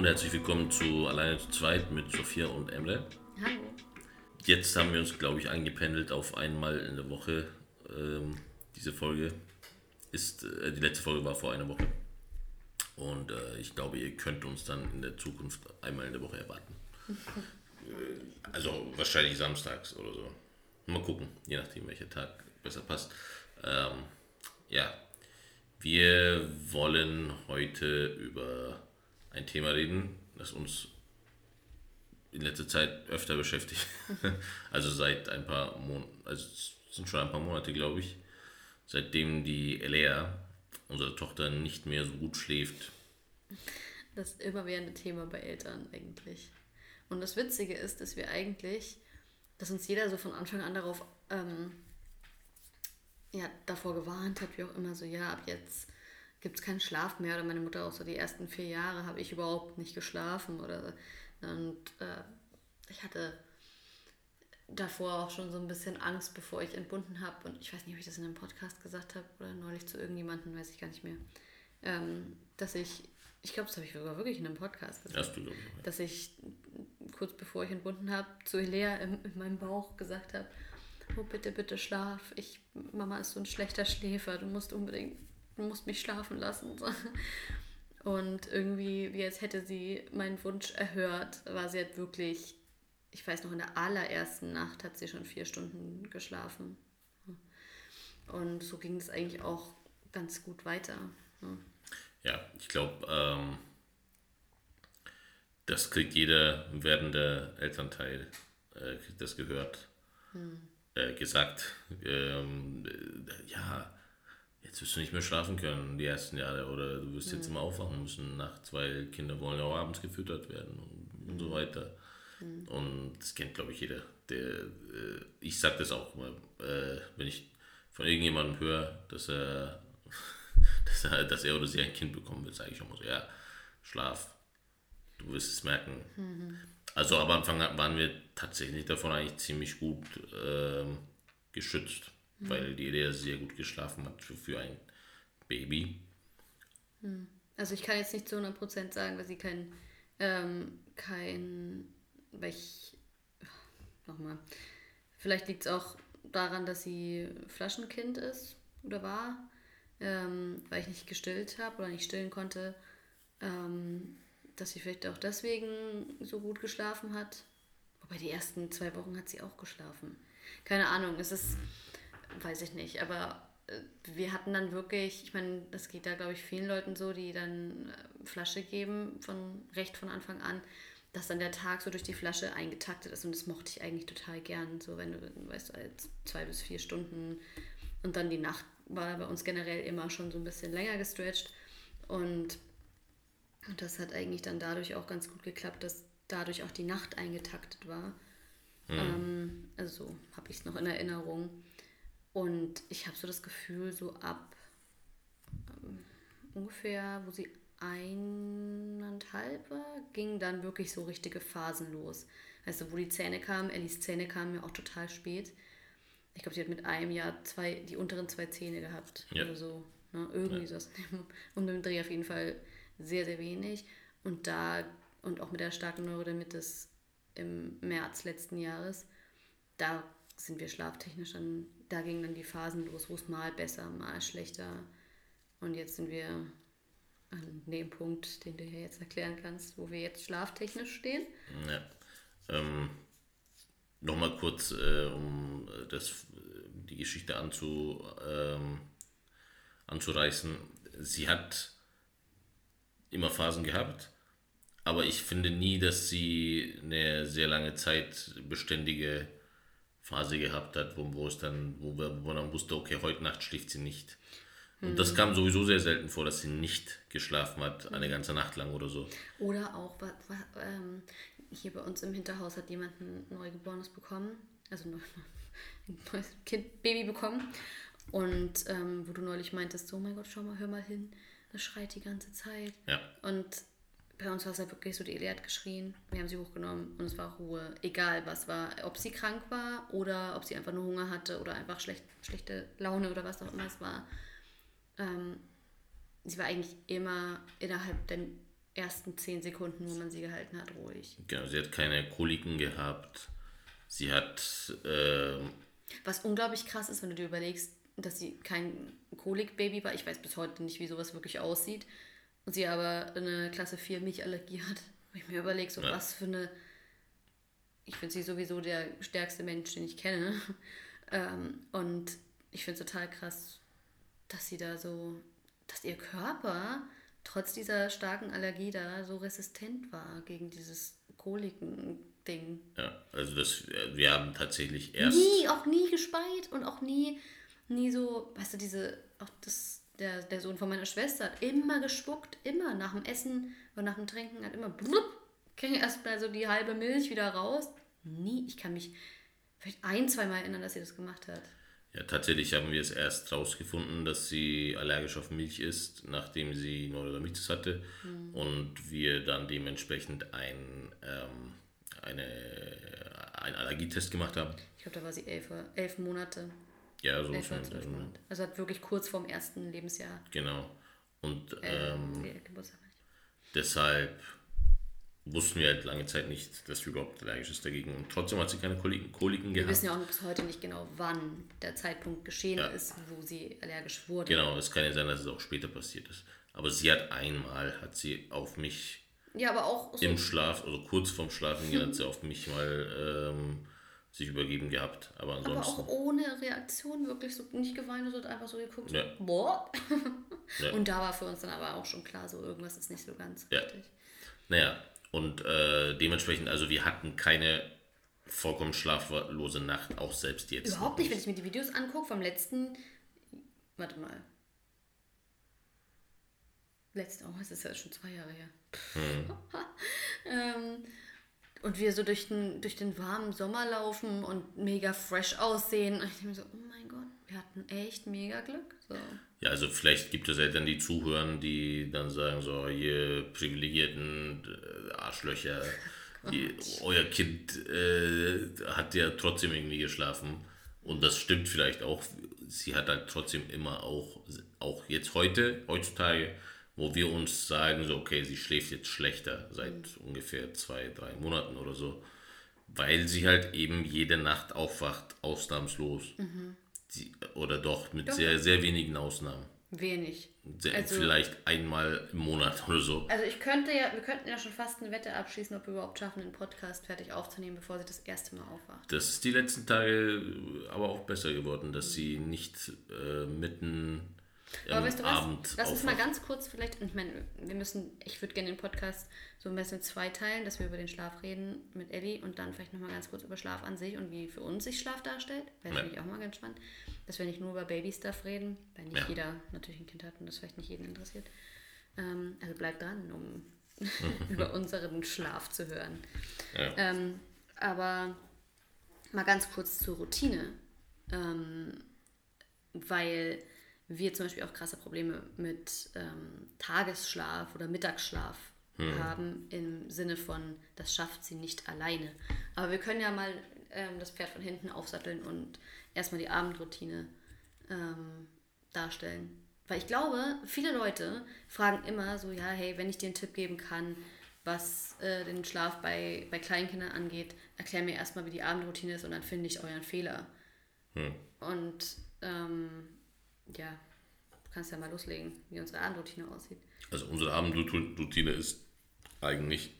Und herzlich willkommen zu Alleine zu zweit mit Sophia und Emre. Hallo. Jetzt haben wir uns, glaube ich, eingependelt auf einmal in der Woche. Ähm, diese Folge ist, äh, die letzte Folge war vor einer Woche. Und äh, ich glaube, ihr könnt uns dann in der Zukunft einmal in der Woche erwarten. Äh, also wahrscheinlich samstags oder so. Mal gucken, je nachdem, welcher Tag besser passt. Ähm, ja, wir wollen heute über ein Thema reden, das uns in letzter Zeit öfter beschäftigt. also seit ein paar Monaten, also es sind schon ein paar Monate, glaube ich, seitdem die Elea, unsere Tochter, nicht mehr so gut schläft. Das immerwährende Thema bei Eltern eigentlich. Und das Witzige ist, dass wir eigentlich, dass uns jeder so von Anfang an darauf, ähm, ja, davor gewarnt hat, wie auch immer, so, ja, ab jetzt gibt es keinen Schlaf mehr. Oder meine Mutter auch so, die ersten vier Jahre habe ich überhaupt nicht geschlafen. Oder, und äh, ich hatte davor auch schon so ein bisschen Angst, bevor ich entbunden habe. Und ich weiß nicht, ob ich das in einem Podcast gesagt habe oder neulich zu irgendjemandem, weiß ich gar nicht mehr. Ähm, dass ich, ich glaube, das habe ich sogar wirklich in einem Podcast gesagt, Hast du, glaube ich. dass ich kurz bevor ich entbunden habe, zu Elea in, in meinem Bauch gesagt habe, oh bitte, bitte schlaf. Ich, Mama ist so ein schlechter Schläfer, du musst unbedingt, du musst mich schlafen lassen. Und irgendwie, wie als hätte sie meinen Wunsch erhört, war sie halt wirklich, ich weiß noch, in der allerersten Nacht hat sie schon vier Stunden geschlafen. Und so ging es eigentlich auch ganz gut weiter. ne? Ja, ich glaube, ähm, das kriegt jeder werdende Elternteil, äh, das gehört, äh, gesagt. Ähm, äh, ja, jetzt wirst du nicht mehr schlafen können die ersten Jahre oder du wirst jetzt immer aufwachen müssen nachts, weil Kinder wollen ja auch abends gefüttert werden und, und so weiter. Und das kennt, glaube ich, jeder. Der, äh, ich sage das auch mal, äh, wenn ich von irgendjemandem höre, dass er, dass er, dass er oder sie ein Kind bekommen will, sage ich mal so, ja, schlaf, du wirst es merken. Also am Anfang waren wir tatsächlich davon eigentlich ziemlich gut ähm, geschützt, weil die sehr gut geschlafen hat für, für ein Baby. Also ich kann jetzt nicht zu 100% sagen, weil sie kein, ähm, kein, weil ich, nochmal, vielleicht liegt es auch daran, dass sie Flaschenkind ist oder war, ähm, weil ich nicht gestillt habe oder nicht stillen konnte, ähm, dass sie vielleicht auch deswegen so gut geschlafen hat. Wobei die ersten zwei Wochen hat sie auch geschlafen. Keine Ahnung, es ist, weiß ich nicht, aber äh, wir hatten dann wirklich, ich meine, das geht da glaube ich vielen Leuten so, die dann äh, Flasche geben von recht von Anfang an, dass dann der Tag so durch die Flasche eingetaktet ist und das mochte ich eigentlich total gern, so wenn du, weißt du, zwei bis vier Stunden und dann die Nacht war bei uns generell immer schon so ein bisschen länger gestretched und das hat eigentlich dann dadurch auch ganz gut geklappt, dass dadurch auch die Nacht eingetaktet war. Ähm, also so habe ich es noch in Erinnerung. Und ich habe so das Gefühl, so ab ähm, ungefähr, wo sie eineinhalb war, ging dann wirklich so richtige Phasen los. Weißt du, wo die Zähne kamen, Ellis Zähne kamen ja auch total spät. Ich glaube, sie hat mit einem Jahr zwei, die unteren zwei Zähne gehabt Ja. oder so. Ne? Irgendwie so. Um den Dreh auf jeden Fall sehr, sehr wenig. Und da, und auch mit der starken Neurodermitis im März letzten Jahres, da sind wir schlaftechnisch dann, da gingen dann die Phasen los, wo es mal besser, mal schlechter. Und jetzt sind wir an dem Punkt, den du hier jetzt erklären kannst, wo wir jetzt schlaftechnisch stehen. Ja. Ähm, Nochmal kurz, äh, um das, die Geschichte anzu, ähm, anzureißen. Sie hat immer Phasen gehabt, aber ich finde nie, dass sie eine sehr lange Zeit beständige Phase gehabt hat, wo, wo es dann, wo, wir, wo man dann wusste, okay, heute Nacht schläft sie nicht. Und das kam sowieso sehr selten vor, dass sie nicht geschlafen hat, eine ganze Nacht lang oder so. Oder auch, ähm, hier bei uns im Hinterhaus hat jemand ein Neugeborenes bekommen, also ein ein neues Kind, Baby bekommen. Und ähm, wo du neulich meintest, so, oh mein Gott, schau mal, hör mal hin, das schreit die ganze Zeit. Ja. Und bei uns war es halt wirklich so, die Eli hat geschrien, wir haben sie hochgenommen und es war Ruhe. Egal was war, ob sie krank war oder ob sie einfach nur Hunger hatte oder einfach schlecht, schlechte Laune oder was auch immer es war. Ähm, sie war eigentlich immer innerhalb der ersten zehn Sekunden, wo man sie gehalten hat, ruhig. Genau, sie hat keine Koliken gehabt. Sie hat. ähm, Was unglaublich krass ist, wenn du dir überlegst, dass sie kein Kolikbaby war. Ich weiß bis heute nicht, wie sowas wirklich aussieht. Und sie aber eine Klasse 4 Milchallergie hat. Wo ich mir überlege, so Ja. was für eine. Ich finde sie sowieso der stärkste Mensch, den ich kenne. ähm, und ich finde es total krass, dass sie da so. dass ihr Körper trotz dieser starken Allergie da so resistent war gegen dieses Koliken-Ding. ja, also das, äh, wir haben tatsächlich erst. Nie, auch nie gespeit und auch nie, nie so, weißt du, diese, auch das, der, der Sohn von meiner Schwester hat immer gespuckt, immer nach dem Essen oder nach dem Trinken hat immer blub, kriege erst mal so die halbe Milch wieder raus. Nie, ich kann mich vielleicht ein, zwei Mal erinnern, dass sie das gemacht hat. Ja, tatsächlich haben wir es erst rausgefunden, dass sie allergisch auf Milch ist, nachdem sie Neurodermitis hatte und wir dann dementsprechend ein, ähm, eine, einen Allergietest gemacht haben. Ich glaube, da war sie elf, elf Monate, Ja, so ähm, Monate. Also hat wirklich kurz vorm ersten Lebensjahr Genau. Und äh, ähm, ich. deshalb wussten wir halt lange Zeit nicht, dass sie überhaupt allergisch ist dagegen. Und trotzdem hat sie keine Koliken, Koliken Wir gehabt. wissen ja auch bis heute nicht genau, wann der Zeitpunkt geschehen Ja. ist, wo sie allergisch wurde. Genau, es kann ja sein, dass es auch später passiert ist. Aber sie hat einmal, hat sie auf mich Ja, aber auch so im Schlaf, also kurz vorm Schlafen gehen, hat sie auf mich mal ähm, sich übergeben gehabt. Aber Aber ansonsten, auch ohne Reaktion, wirklich so nicht geweint, sondern einfach so geguckt, Ja. boah. Ja. Und da war für uns dann aber auch schon klar, so irgendwas ist nicht so ganz Ja. richtig. naja, und äh, dementsprechend, also wir hatten keine vollkommen schlaflose Nacht, auch selbst jetzt. Überhaupt nicht, wenn ich mir die Videos angucke vom letzten, warte mal. Letzten, oh, es ist ja schon zwei Jahre her. Hm. ähm, und wir so durch den, durch den warmen Sommer laufen und mega fresh aussehen. Und ich denke mir so, oh mein Gott, wir hatten echt mega Glück. So. Ja, also vielleicht gibt es Eltern, die zuhören, die dann sagen so, ihr privilegierten äh, Arschlöcher, ihr, euer Kind äh, hat ja trotzdem irgendwie geschlafen. Und das stimmt vielleicht auch. Sie hat halt trotzdem immer auch, auch jetzt heute, heutzutage, wo wir uns sagen, so, okay, sie schläft jetzt schlechter seit ungefähr zwei, drei Monaten oder so, weil sie halt eben jede Nacht aufwacht, ausnahmslos. Sie, oder doch, mit Doch. sehr, sehr wenigen Ausnahmen. Wenig. Sehr, Also- vielleicht einmal im Monat oder so. Also ich könnte ja, wir könnten ja schon fast eine Wette abschließen, ob wir überhaupt schaffen, den Podcast fertig aufzunehmen, bevor sie das erste Mal aufwacht. Das ist die letzten Tage aber auch besser geworden, dass sie nicht äh, mitten Aber weißt du was? Abend Lass uns mal ganz kurz vielleicht, ich meine, wir müssen, ich würde gerne den Podcast so ein bisschen zweiteilen, dass wir über den Schlaf reden mit Ellie und dann vielleicht nochmal ganz kurz über Schlaf an sich und wie für uns sich Schlaf darstellt. Wäre Ja. finde ich auch mal ganz spannend. Dass wir nicht nur über Baby-Stuff reden, weil nicht Ja. jeder natürlich ein Kind hat und das vielleicht nicht jeden interessiert. Ähm, also bleibt dran, um über unseren Schlaf zu hören. Ja. Ähm, aber mal ganz kurz zur Routine. Ähm, weil wir zum Beispiel auch krasse Probleme mit ähm, Tagesschlaf oder Mittagsschlaf haben, im Sinne von, das schafft sie nicht alleine. Aber wir können ja mal ähm, das Pferd von hinten aufsatteln und erstmal die Abendroutine ähm, darstellen. Weil ich glaube, viele Leute fragen immer so, ja, hey, wenn ich dir einen Tipp geben kann, was äh, den Schlaf bei, bei Kleinkindern angeht, erklär mir erstmal, wie die Abendroutine ist und dann finde ich euren Fehler. Und ähm, ja, du kannst ja mal loslegen, wie unsere Abendroutine aussieht. Also unsere Abendroutine ist eigentlich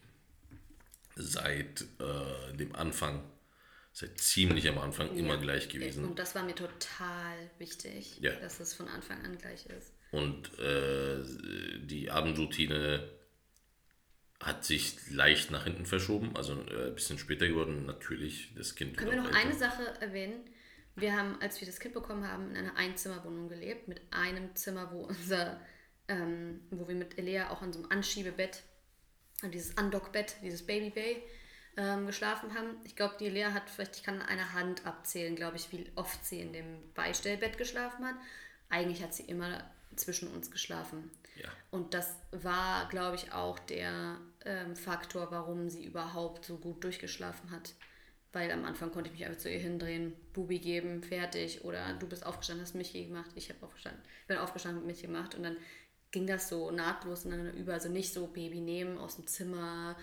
seit äh, dem Anfang, seit ziemlich am Anfang immer Ja. gleich gewesen. Und das war mir total wichtig, Ja. dass es von Anfang an gleich ist. Und äh, die Abendroutine hat sich leicht nach hinten verschoben, also äh, ein bisschen später geworden. Natürlich, das Kind Können wir noch älter. eine Sache erwähnen? Wir haben, als wir das Kind bekommen haben, in einer Einzimmerwohnung gelebt, mit einem Zimmer, wo unser, ähm, wo wir mit Elea auch an so einem Anschiebebett, an dieses Undock-Bett, dieses Baby-Bay, ähm, geschlafen haben. Ich glaube, die Elea hat vielleicht, ich kann an einer Hand abzählen, glaube ich, wie oft sie in dem Beistellbett geschlafen hat. Eigentlich hat sie immer zwischen uns geschlafen. Ja. Und das war, glaube ich, auch der ähm, Faktor, warum sie überhaupt so gut durchgeschlafen hat. Weil am Anfang konnte ich mich einfach zu ihr hindrehen, Bubi geben, fertig. Oder du bist aufgestanden, hast Milch gemacht. Ich habe aufgestanden, bin aufgestanden, mit Milch gemacht. Und dann ging das so nahtlos ineinander über. Also nicht so Baby nehmen aus dem Zimmer,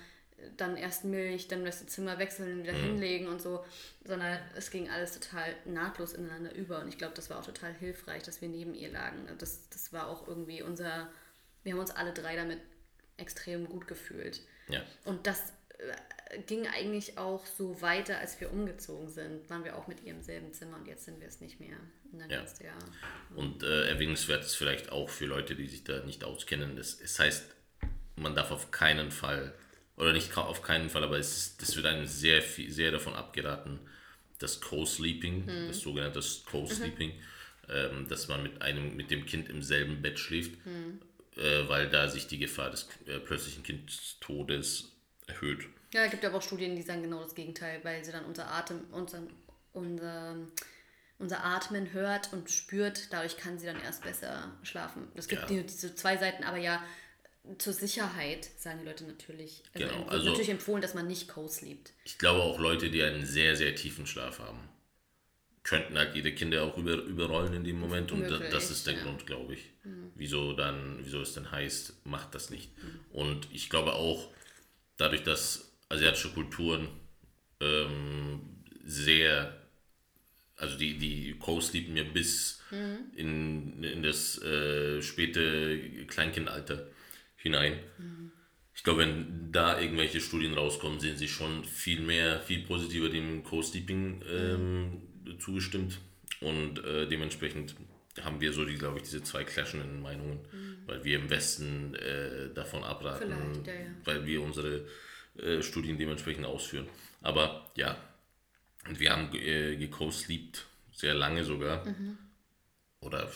dann erst Milch, dann das Zimmer wechseln, wieder mhm. hinlegen und so, sondern es ging alles total nahtlos ineinander über. Und ich glaube, das war auch total hilfreich, dass wir neben ihr lagen. Das, das war auch irgendwie unser, wir haben uns alle drei damit extrem gut gefühlt. Ja. Und das ging eigentlich auch so weiter, als wir umgezogen sind, waren wir auch mit ihr im selben Zimmer und jetzt sind wir es nicht mehr. Und ja. ja. Und äh, erwähnenswert ist vielleicht auch für Leute, die sich da nicht auskennen, das, es heißt, man darf auf keinen Fall, oder nicht auf keinen Fall, aber es, das wird einem sehr, viel, sehr davon abgeraten, das Co-Sleeping, hm. das sogenannte Co-Sleeping, mhm. ähm, dass man mit einem, mit dem Kind im selben Bett schläft, hm. äh, weil da sich die Gefahr des äh, plötzlichen Kindstodes erhöht. Ja, es gibt aber auch Studien, die sagen genau das Gegenteil, weil sie dann unser Atem, unser, unser, unser Atmen hört und spürt, dadurch kann sie dann erst besser schlafen. Es gibt ja. diese zwei Seiten, aber ja, zur Sicherheit sagen die Leute natürlich. Also genau, also natürlich empfohlen, dass man nicht co-sleept. Ich glaube auch Leute, die einen sehr, sehr tiefen Schlaf haben, könnten halt ihre Kinder auch über, überrollen in dem Moment und Möglich, das ist der ja. Grund, glaube ich. Mhm. Wieso dann, wieso es dann heißt, macht das nicht. Mhm. Und ich glaube auch, dadurch, dass asiatische Kulturen ähm, sehr, also die, die Co-Sleepen mir bis mhm. in, in das äh, späte Kleinkindalter hinein. Mhm. Ich glaube, wenn da irgendwelche Studien rauskommen, sind sie schon viel mehr, viel positiver dem Co-Sleeping ähm, zugestimmt und äh, dementsprechend haben wir so die, glaube ich, diese zwei clashenden Meinungen, mhm. Weil wir im Westen äh, davon abraten, ja, ja. weil wir unsere äh, Studien dementsprechend ausführen. Aber ja, wir haben äh, geco-sleept, sehr lange sogar. Mhm. Oder,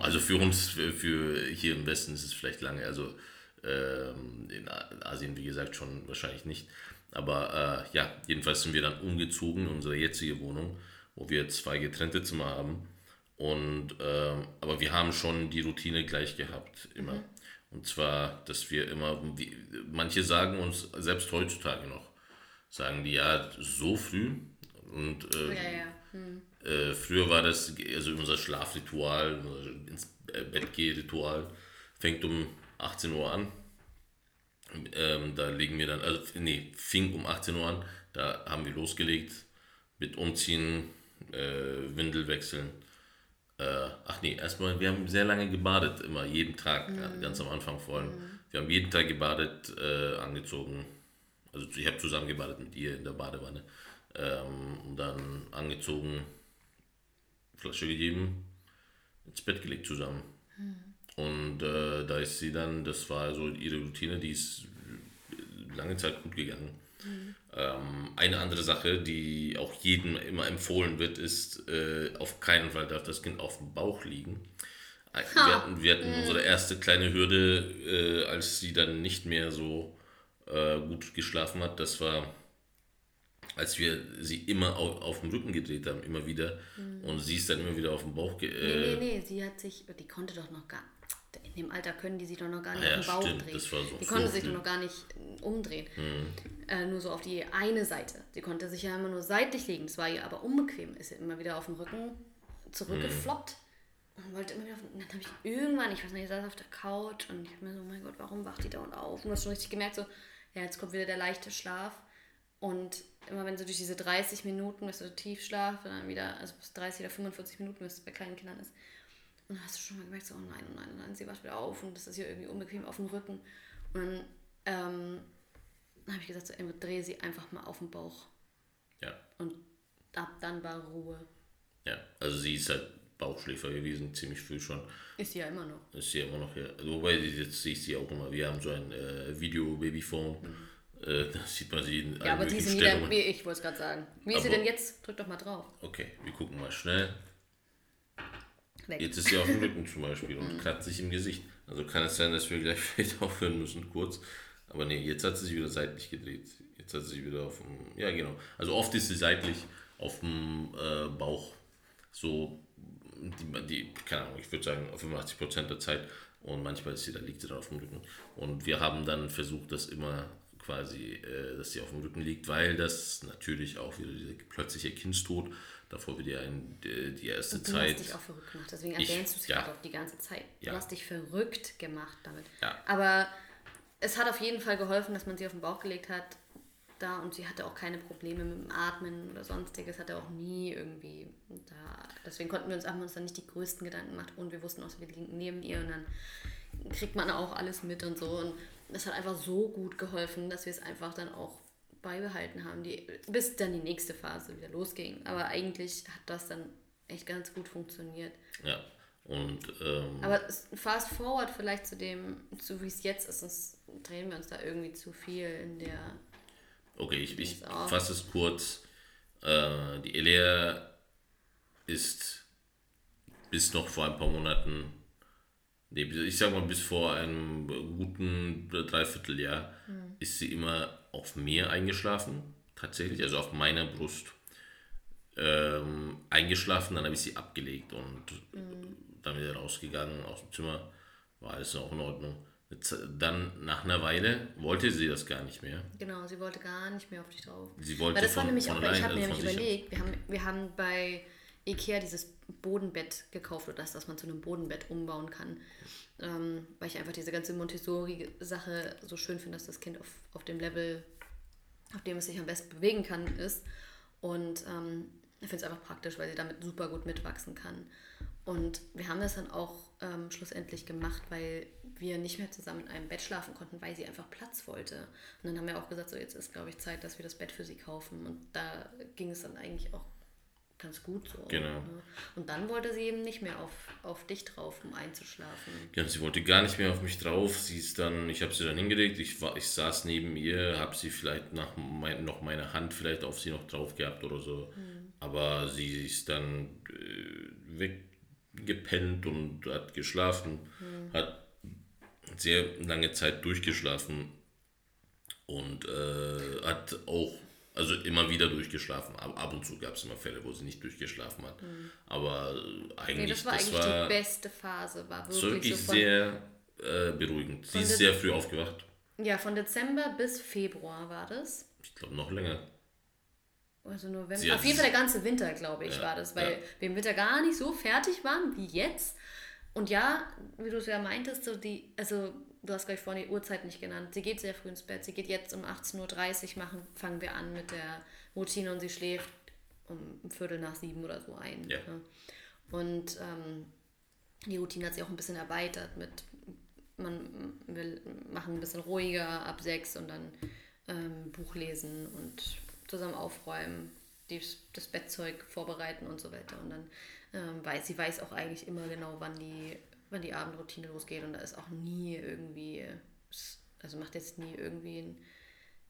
also für uns, für, für, hier im Westen ist es vielleicht lange, also ähm, in Asien, wie gesagt, schon wahrscheinlich nicht. Aber äh, ja, jedenfalls sind wir dann umgezogen in unsere jetzige Wohnung, wo wir zwei getrennte Zimmer haben. Und, ähm, aber wir haben schon die Routine gleich gehabt, immer. Mhm. Und zwar, dass wir immer, wie, manche sagen uns, selbst heutzutage noch, sagen die ja so früh. Und äh, ja, ja. Hm. äh, früher war das, also unser Schlafritual, unser ins Bett ritual fängt um 18 Uhr an. Ähm, da legen wir dann, also nee, fing um 18 Uhr an, da haben wir losgelegt mit Umziehen, äh, Windel wechseln äh, ach nee, erstmal, wir haben sehr lange gebadet, immer jeden Tag, mhm. ganz am Anfang vor allem. Mhm. Wir haben jeden Tag gebadet, äh, angezogen. Also ich habe zusammen gebadet mit ihr in der Badewanne. Ähm, und dann angezogen, Flasche gegeben, ins Bett gelegt zusammen. Mhm. Und äh, da ist sie dann, das war so ihre Routine, die ist lange Zeit gut gegangen. Mhm. Ähm, eine andere Sache, die auch jedem immer empfohlen wird, ist, äh, auf keinen Fall darf das Kind auf dem Bauch liegen. Äh, wir hatten, wir hatten mhm. unsere erste kleine Hürde, äh, als sie dann nicht mehr so äh, gut geschlafen hat. Das war, als wir sie immer auf, auf dem Rücken gedreht haben, immer wieder. Mhm. Und sie ist dann immer wieder auf dem Bauch. Ge nee, nee, äh, nee, sie hat sich, die konnte doch noch gar in dem Alter können die sich doch noch gar nicht ja, auf den Bauch stimmt, drehen. So die konnte sich doch noch gar nicht äh, umdrehen. Mhm. Äh, nur so auf die eine Seite. Sie konnte sich ja immer nur seitlich legen. Das war ihr aber unbequem. Ist ja immer wieder auf dem Rücken zurückgefloppt. Mhm. Und wollte immer wieder auf, dann habe ich irgendwann, ich weiß nicht, ich saß auf der Couch und ich habe mir so, mein Gott, warum wacht die da und auf? Und du hast schon richtig gemerkt, so, ja, jetzt kommt wieder der leichte Schlaf. Und immer wenn so durch diese 30 Minuten, bis du Tiefschlaf, dann wieder, also bis 30 oder 45 Minuten, bis es bei kleinen Kindern ist, und dann hast du schon mal gemerkt, so, oh nein, oh nein, oh nein, sie wacht wieder auf und das ist hier irgendwie unbequem auf dem Rücken. Und dann ähm, habe ich gesagt, so, ey, dreh sie einfach mal auf den Bauch. Ja. Und ab dann war Ruhe. Ja, also sie ist halt Bauchschläfer gewesen, ziemlich früh schon. Ist sie ja immer noch. Ist sie ja immer noch, ja. Wobei, jetzt sehe ich sie auch immer. Wir haben so ein äh, Video-Babyphone. Mhm. Äh, da sieht man sie in Ja, aber die sind wieder, wie ich wollte es gerade sagen. Wie ist aber, sie denn jetzt? Drück doch mal drauf. Okay, wir gucken mal schnell weg. Jetzt ist sie auf dem Rücken zum Beispiel und kratzt sich im Gesicht. Also kann es sein, dass wir gleich vielleicht aufhören müssen, kurz. Aber nee, jetzt hat sie sich wieder seitlich gedreht. Jetzt hat sie sich wieder auf dem. Ja, genau. Also oft ist sie seitlich auf dem äh, Bauch. So, die, die, keine Ahnung, ich würde sagen 85% der Zeit. Und manchmal ist sie, da liegt sie dann auf dem Rücken. Und wir haben dann versucht, das immer quasi, äh, dass sie auf dem Rücken liegt, weil das natürlich auch wieder dieser plötzliche Kindstod, davor wird ja ein, die, erste Und du Zeit. hast dich auch verrückt gemacht, deswegen erwähnst du es ja. gerade auch die ganze Zeit. Du Ja. hast dich verrückt gemacht damit. Ja. Aber es hat auf jeden Fall geholfen, dass man sie auf den Bauch gelegt hat. Da und sie hatte auch keine Probleme mit dem Atmen oder sonstiges, hatte auch nie irgendwie da. Deswegen konnten wir uns, haben wir uns dann nicht die größten Gedanken gemacht und wir wussten auch, wir liegen neben ihr und dann kriegt man auch alles mit und so. Und das hat einfach so gut geholfen, dass wir es einfach dann auch beibehalten haben, die, bis dann die nächste Phase wieder losging. Aber eigentlich hat das dann echt ganz gut funktioniert. Ja. Und ähm, Aber fast forward vielleicht zu dem, zu wie es jetzt ist, sonst drehen wir uns da irgendwie zu viel in der. Okay, ich, ich fasse es kurz. Äh, die Elea ist bis noch vor ein paar Monaten, nee, ich sag mal bis vor einem guten Dreivierteljahr, ist sie immer auf mir eingeschlafen, tatsächlich, also auf meiner Brust ähm, eingeschlafen, dann habe ich sie abgelegt und dann wieder rausgegangen aus dem Zimmer, war alles auch in Ordnung. Dann nach einer Weile wollte sie das gar nicht mehr. Genau, sie wollte gar nicht mehr auf dich drauf. Sie wollte Weil das war von- nämlich von auch, weil ich allein, habe mir also nämlich überlegt, wir haben, wir haben bei Ikea dieses Bodenbett gekauft oder das, das man zu einem Bodenbett umbauen kann. Ähm, weil ich einfach diese ganze Montessori-Sache so schön finde, dass das Kind auf, auf dem Level, auf dem es sich am besten bewegen kann, ist. Und ähm, ich finde es einfach praktisch, weil sie damit super gut mitwachsen kann. Und wir haben das dann auch ähm, schlussendlich gemacht, weil wir nicht mehr zusammen in einem Bett schlafen konnten, weil sie einfach Platz wollte. Und dann haben wir auch gesagt, so jetzt ist, glaube ich, Zeit, dass wir das Bett für sie kaufen. Und da ging es dann eigentlich auch ganz gut so. Genau. Ne? Und dann wollte sie eben nicht mehr auf, auf dich drauf, um einzuschlafen. Ja, sie wollte gar nicht mehr auf mich drauf. Sie ist dann, ich habe sie dann hingelegt. Ich, war, ich saß neben ihr, habe sie vielleicht nach mein, noch meine Hand vielleicht auf sie noch drauf gehabt oder so. Aber sie ist dann äh, weggepennt und hat geschlafen, hat sehr lange Zeit durchgeschlafen und äh, hat auch, also immer wieder durchgeschlafen. Ab, ab und zu gab es immer Fälle, wo sie nicht durchgeschlafen hat. Aber äh, eigentlich, Nee, das war eigentlich die beste Phase, war wirklich wirklich so sehr äh, beruhigend. Sie ist sehr früh aufgewacht. ja, von Dezember bis Februar war das. Ich glaube noch länger. Also November. Sie Auf jeden Fall der ganze Winter, glaube ich, Ja, war das, weil ja. wir im Winter gar nicht so fertig waren wie jetzt. Und ja, wie du es ja meintest, so die, also du hast gleich vorhin die Uhrzeit nicht genannt. Sie geht sehr früh ins Bett. Sie geht jetzt um 18.30 Uhr, machen, fangen wir an mit der Routine und sie schläft um Viertel nach sieben oder so ein. Ja. ne? Und ähm, die Routine hat sich auch ein bisschen erweitert mit, man will machen ein bisschen ruhiger ab sechs und dann ähm, Buch lesen und zusammen aufräumen, dies, das Bettzeug vorbereiten und so weiter. Und dann ähm, weiß sie weiß auch eigentlich immer genau, wann die, wann die Abendroutine losgeht und da ist auch nie irgendwie, also macht jetzt nie irgendwie ein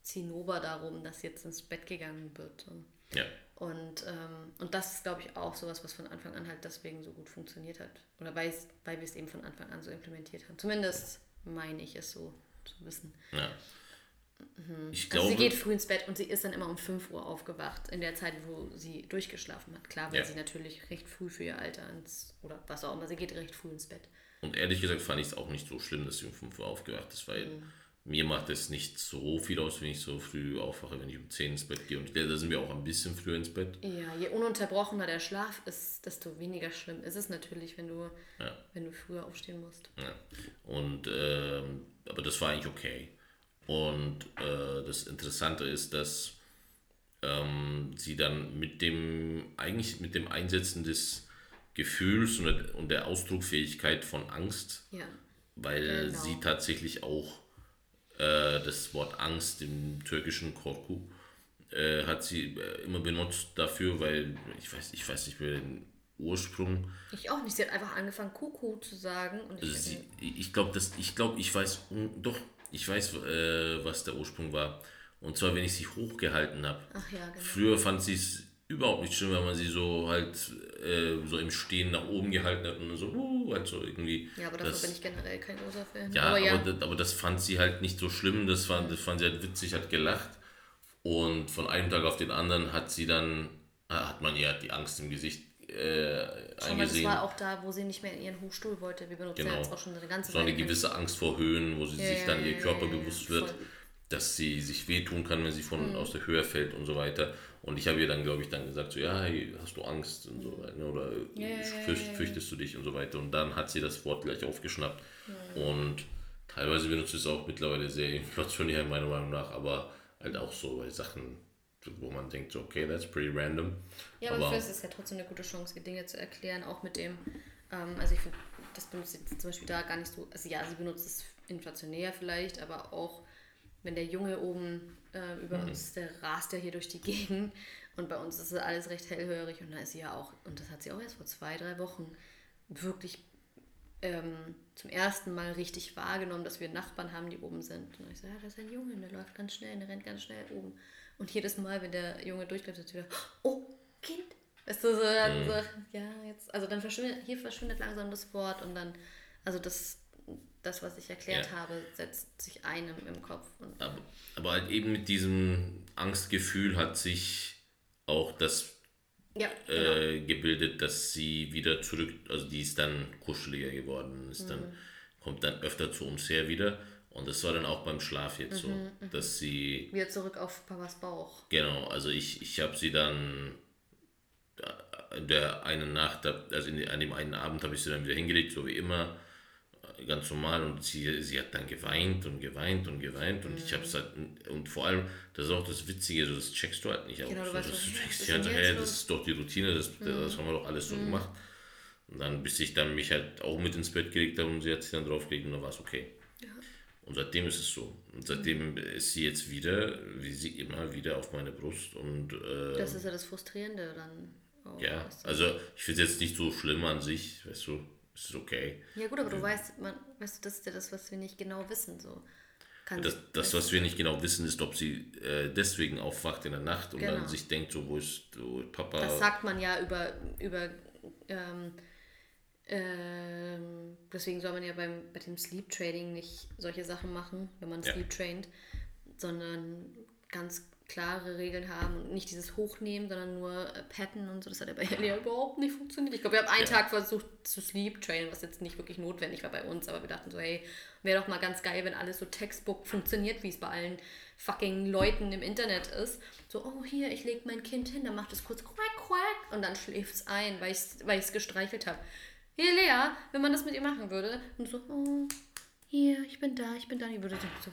Zinnober darum, dass jetzt ins Bett gegangen wird. Ja. Und, ähm, und das ist, glaube ich, auch sowas, was von Anfang an halt deswegen so gut funktioniert hat. Oder weil, weil wir es eben von Anfang an so implementiert haben. Zumindest meine ich es so zu wissen. ja. Ich Also glaube, sie geht früh ins Bett und sie ist dann immer um 5 Uhr aufgewacht, in der Zeit, wo sie durchgeschlafen hat. Klar, weil Ja. sie natürlich recht früh für ihr Alter ins, oder was auch immer, sie geht recht früh ins Bett. und ehrlich gesagt fand ich es auch nicht so schlimm, dass sie um 5 Uhr aufgewacht ist, weil Mhm. mir macht es nicht so viel aus, wenn ich so früh aufwache, wenn ich um 10 ins Bett gehe. Und ich da sind wir auch ein bisschen früher ins Bett. Ja, je ununterbrochener der Schlaf ist, desto weniger schlimm ist es natürlich, wenn du, Ja. wenn du früher aufstehen musst. Ja. Und ähm, aber das war eigentlich okay. Und äh, das Interessante ist, dass ähm, sie dann mit dem, eigentlich mit dem Einsetzen des Gefühls und der, und der Ausdrucksfähigkeit von Angst, Ja. weil Genau. sie tatsächlich auch äh, das Wort Angst im türkischen Korku äh, hat sie äh, immer benutzt dafür, weil ich weiß, ich weiß nicht mehr den Ursprung. Ich auch nicht. Sie hat einfach angefangen, Kuckuck zu sagen. Und ich, Also sie, ich glaube, ich glaube, ich weiß doch, ich weiß, äh, was der Ursprung war. Und zwar, wenn ich sie hochgehalten habe. ja, genau. Früher fand sie es überhaupt nicht schlimm, wenn man sie so halt äh, so im Stehen nach oben gehalten hat und so, uh, halt so irgendwie. Ja, aber dafür das, bin ich generell kein großer Fan. ja, aber aber, ja. das, aber das fand sie halt nicht so schlimm, das fand, das fand sie halt witzig, hat gelacht. Und von einem Tag auf den anderen hat sie dann, ah, hat man ihr die Angst im Gesicht äh, Schau mal, das eingesehen. war auch da, wo sie nicht mehr in ihren Hochstuhl wollte. Wir benutzen ja Genau. jetzt auch schon eine ganze so eine gewisse Angst vor Höhen, wo sie Ja, sich dann ja, ihr ja, Körper ja, ja, bewusst wird. voll. dass sie sich wehtun kann, wenn sie von mhm. aus der Höhe fällt und so weiter. Und ich habe ihr dann, glaube ich, dann gesagt, so, ja, hey, hast du Angst und so weiter, ne? oder fürcht, fürchtest du dich und so weiter. Und dann hat sie das Wort gleich aufgeschnappt. Ja. Und teilweise benutzt sie es auch mittlerweile sehr inflationär, meiner Meinung nach, aber halt auch so bei Sachen, wo man denkt, so, okay, that's pretty random. Ja, aber, aber für es ist ja trotzdem eine gute Chance, die Dinge zu erklären, auch mit dem, ähm, also ich finde, das benutzt sie zum Beispiel da gar nicht so, also ja, sie benutzt es inflationär vielleicht, aber auch wenn der Junge oben äh, über mhm. uns, der rast ja hier durch die Gegend und bei uns ist alles recht hellhörig und da ist sie ja auch, und das hat sie auch erst vor zwei, drei Wochen wirklich ähm, zum ersten Mal richtig wahrgenommen, dass wir Nachbarn haben, die oben sind. Und ich so, ja, das ist ein Junge, der läuft ganz schnell, der rennt ganz schnell oben. Und jedes Mal, wenn der Junge durchläuft, ist wieder, oh, Kind. Weißt du, so, dann mhm. so, ja, jetzt, also dann verschwindet, hier verschwindet langsam das Wort und dann, also das, das, was ich erklärt ja. habe, setzt sich einem im Kopf. aber, aber halt eben mit diesem Angstgefühl hat sich auch das ja, genau. äh, gebildet, dass sie wieder zurück, also die ist dann kuscheliger geworden, ist mhm. dann, kommt dann öfter zu uns her wieder. Und das war dann auch beim Schlaf jetzt mhm, so, mhm. dass sie. Wieder zurück auf Papas Bauch. Genau, also ich, ich habe sie dann in der einen Nacht, also in, an dem einen Abend habe ich sie dann wieder hingelegt, so wie immer ganz normal und sie, sie hat dann geweint und geweint und geweint und mhm. ich habe es halt, und vor allem, das ist auch das Witzige, das checkst du halt nicht genau, auch. So, das, du denkst ja, hey, das ist doch die Routine, das, mhm. das haben wir doch alles so mhm. gemacht. Und dann, bis ich dann mich halt auch mit ins Bett gelegt habe und sie hat sich dann draufgelegt und dann war es okay. Ja. Und seitdem ist es so. Und seitdem ist sie jetzt wieder, wie sie immer wieder auf meine Brust und. Äh, das ist ja das Frustrierende dann. Ja, also ich finde es jetzt nicht so schlimm an sich, weißt du ist okay. Ja gut, aber du weißt, man, weißt du, das ist ja das, was wir nicht genau wissen. So. Kann das, das, was wir nicht genau wissen, ist, ob sie äh, deswegen aufwacht in der Nacht und genau. dann sich denkt, so, wo ist wo Papa? Das sagt man ja über, über ähm, ähm, deswegen soll man ja beim, bei dem Sleep Trading nicht solche Sachen machen, wenn man ja. Sleep traint, sondern ganz klare Regeln haben und nicht dieses Hochnehmen, sondern nur äh, Patten und so. Das hat ja bei Elia überhaupt nicht funktioniert. Ich glaube, wir haben einen ja. Tag versucht zu sleep trainen, was jetzt nicht wirklich notwendig war bei uns, aber wir dachten so, hey, wäre doch mal ganz geil, wenn alles so Textbook funktioniert, wie es bei allen fucking Leuten im Internet ist. So, oh hier, ich lege mein Kind hin, dann macht es kurz quack, quack und dann schläft es ein, weil ich es weil gestreichelt habe. Hier, Lea, wenn man das mit ihr machen würde, und so, oh, hier, ich bin da, ich bin da, die würde so,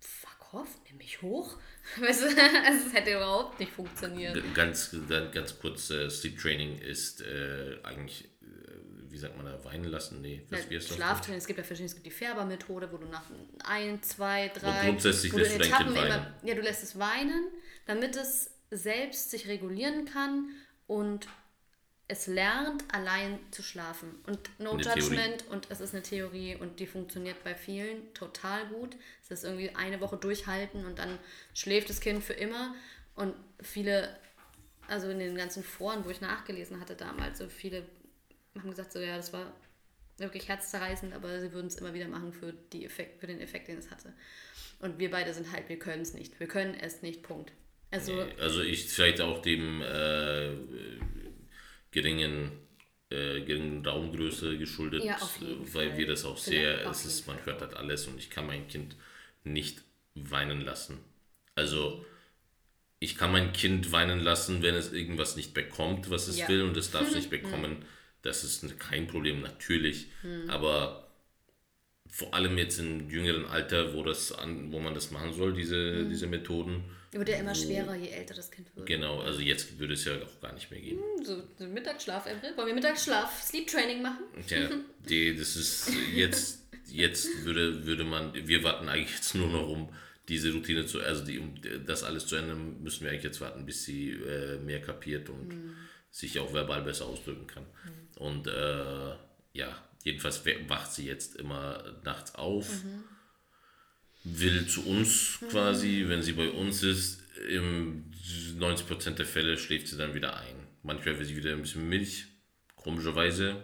fuck off, nimm mich hoch. Weißt du, also es hätte überhaupt nicht funktioniert. Ganz, ganz kurz, äh, Sleep Training ist äh, eigentlich, äh, wie sagt man da, weinen lassen? Nee, was ja, Schlaftraining, es gibt ja verschiedene, es gibt die Färbermethode, wo du nach ein, zwei, drei... Und grundsätzlich lässt du dein Kind weinen. Immer, ja, du lässt es weinen, damit es selbst sich regulieren kann und es lernt, allein zu schlafen. Und no eine judgment Theorie. und es ist eine Theorie und die funktioniert bei vielen total gut. Es ist irgendwie eine Woche durchhalten und dann schläft das Kind für immer. Und viele, also in den ganzen Foren, wo ich nachgelesen hatte damals, so viele haben gesagt, so ja, das war wirklich herzzerreißend, aber sie würden es immer wieder machen für, die Effekt, für den Effekt, den es hatte. Und wir beide sind halt, wir können es nicht. Wir können es nicht, Punkt. Also, also ich vielleicht auch dem äh, geringen, äh, geringen Raumgröße geschuldet, ja, weil Fall. wir das auch sehr, ja, es ist, man hört halt alles und ich kann mein Kind nicht weinen lassen. Also ich kann mein Kind weinen lassen, wenn es irgendwas nicht bekommt, was es ja. will und es darf es nicht bekommen. Das ist kein Problem, natürlich. Hm. Aber vor allem jetzt im jüngeren Alter, wo, das an, wo man das machen soll, diese, hm. diese Methoden, wird ja immer schwerer, je älter das Kind wird. Genau, also jetzt würde es ja auch gar nicht mehr gehen. Hm, so, so Mittagsschlaf, Emre. Wollen wir Mittagsschlaf, Sleep Training machen? Ja, die, das ist jetzt, jetzt würde, würde man, wir warten eigentlich jetzt nur noch um diese Routine zu, also die, um das alles zu ändern, müssen wir eigentlich jetzt warten, bis sie äh, mehr kapiert und mhm. sich auch verbal besser ausdrücken kann. Mhm. Und äh, ja, jedenfalls wacht sie jetzt immer nachts auf. Mhm will zu uns quasi, wenn sie bei uns ist, im 90% der Fälle schläft sie dann wieder ein. Manchmal will sie wieder ein bisschen Milch, komischerweise.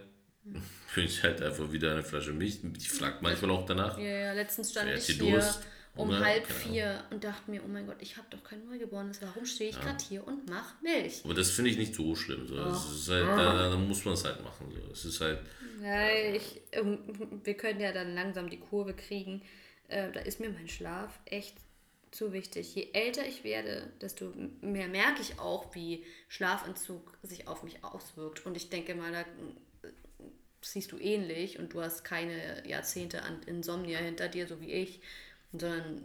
Will ich halt einfach wieder eine Flasche Milch. Die fragt manchmal auch danach. Ja, ja, letztens stand ich hier Durst, um oder? halb vier und dachte mir, oh mein Gott, ich habe doch kein Neugeborenes, warum stehe ich ja. gerade hier und mache Milch? Aber das finde ich nicht so schlimm. So. Oh. halt, da, da, muss man es halt machen. So. Es ist halt. Ja, ich, wir können ja dann langsam die Kurve kriegen äh, da ist mir mein Schlaf echt zu wichtig. Je älter ich werde, desto mehr merke ich auch, wie Schlafentzug sich auf mich auswirkt. Und ich denke mal, da äh, siehst du ähnlich und du hast keine Jahrzehnte an Insomnia hinter dir, so wie ich, sondern